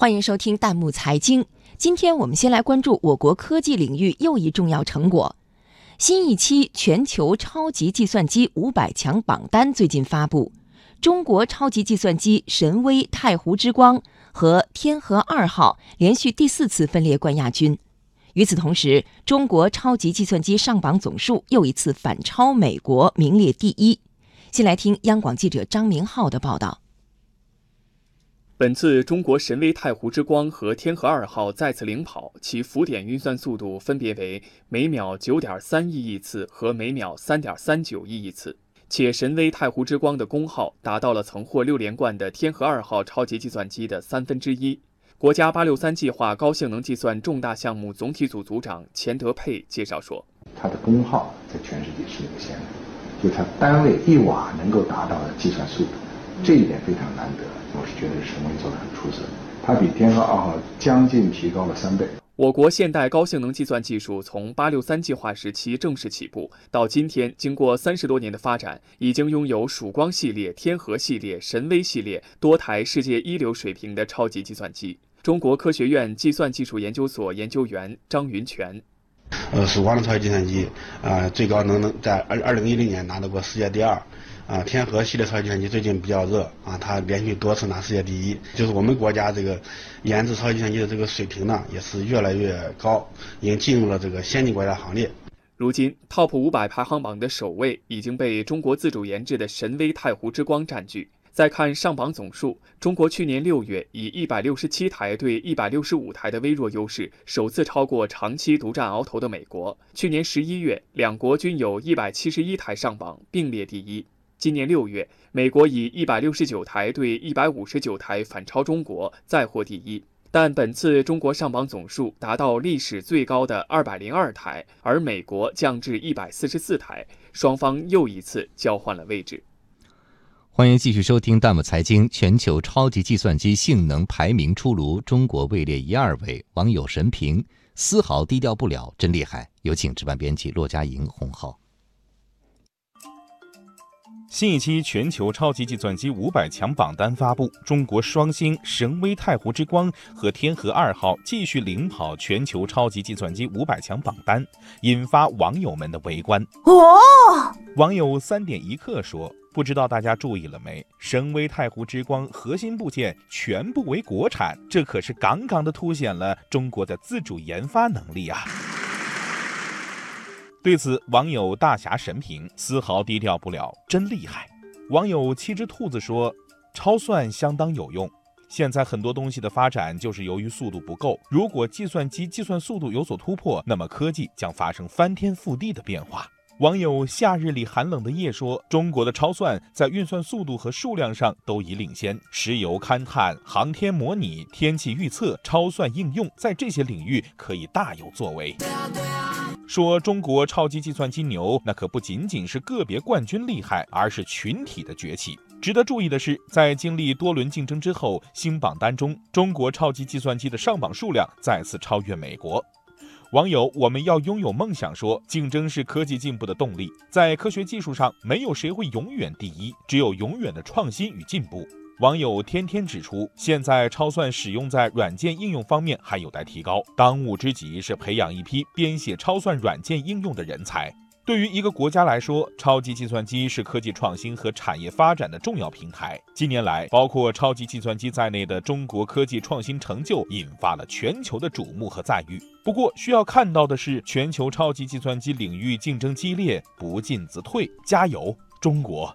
欢迎收听弹幕财经。今天我们先来关注我国科技领域又一重要成果。新一期全球超级计算机五百强榜单最近发布，中国超级计算机神威太湖之光和天河二号连续第四次分列冠亚军。与此同时，中国超级计算机上榜总数又一次反超美国，名列第一。先来听央广记者张明浩的报道。本次中国神威太湖之光和天河二号再次领跑，其浮点运算速度分别为每秒九点三亿亿次和每秒三点三九亿亿次，且神威太湖之光的功耗达到了曾获六连冠的天河二号超级计算机的三分之一。国家“八六三”计划高性能计算重大项目总体组组长钱德佩介绍说：“它的功耗在全世界是领先的，就它单位一瓦能够达到的计算速度，这一点非常难得。”我是觉得神威做的很出色，它比天河二号将近提高了三倍。我国现代高性能计算技术从“八六三”计划时期正式起步，到今天，经过三十多年的发展，已经拥有曙光系列、天河系列、神威系列多台世界一流水平的超级计算机。中国科学院计算技术研究所研究员张云泉：呃，曙光的超级计算机啊，最高能能在二二零一零年拿到过世界第二。啊，天河系列超级计算机最近比较热啊，它连续多次拿世界第一。就是我们国家这个研制超级计算机的这个水平呢，也是越来越高，已经进入了这个先进国家行列。如今，TOP 五百排行榜的首位已经被中国自主研制的神威太湖之光占据。再看上榜总数，中国去年六月以一百六十七台对一百六十五台的微弱优势，首次超过长期独占鳌头的美国。去年十一月，两国均有一百七十一台上榜，并列第一。今年六月，美国以一百六十九台对一百五十九台反超中国，再获第一。但本次中国上榜总数达到历史最高的二百零二台，而美国降至一百四十四台，双方又一次交换了位置。欢迎继续收听《弹幕财经》，全球超级计算机性能排名出炉，中国位列一二位，网友神评：丝毫低调不了，真厉害。有请值班编辑骆佳莹、洪浩。新一期全球超级计算机五百强榜单发布，中国双星神威太湖之光和天河二号继续领跑全球超级计算机五百强榜单，引发网友们的围观。哦，网友三点一刻说：“不知道大家注意了没？神威太湖之光核心部件全部为国产，这可是杠杠的凸显了中国的自主研发能力啊！”对此，网友大侠神评丝毫低调不了，真厉害。网友七只兔子说：“超算相当有用，现在很多东西的发展就是由于速度不够。如果计算机计算速度有所突破，那么科技将发生翻天覆地的变化。”网友夏日里寒冷的夜说：“中国的超算在运算速度和数量上都已领先，石油勘探、航天模拟、天气预测、超算应用，在这些领域可以大有作为。”说中国超级计算机牛，那可不仅仅是个别冠军厉害，而是群体的崛起。值得注意的是，在经历多轮竞争之后，新榜单中，中国超级计算机的上榜数量再次超越美国。网友我们要拥有梦想说，竞争是科技进步的动力，在科学技术上，没有谁会永远第一，只有永远的创新与进步。网友天天指出，现在超算使用在软件应用方面还有待提高，当务之急是培养一批编写超算软件应用的人才。对于一个国家来说，超级计算机是科技创新和产业发展的重要平台。近年来，包括超级计算机在内的中国科技创新成就引发了全球的瞩目和赞誉。不过，需要看到的是，全球超级计算机领域竞争激烈，不进则退，加油，中国！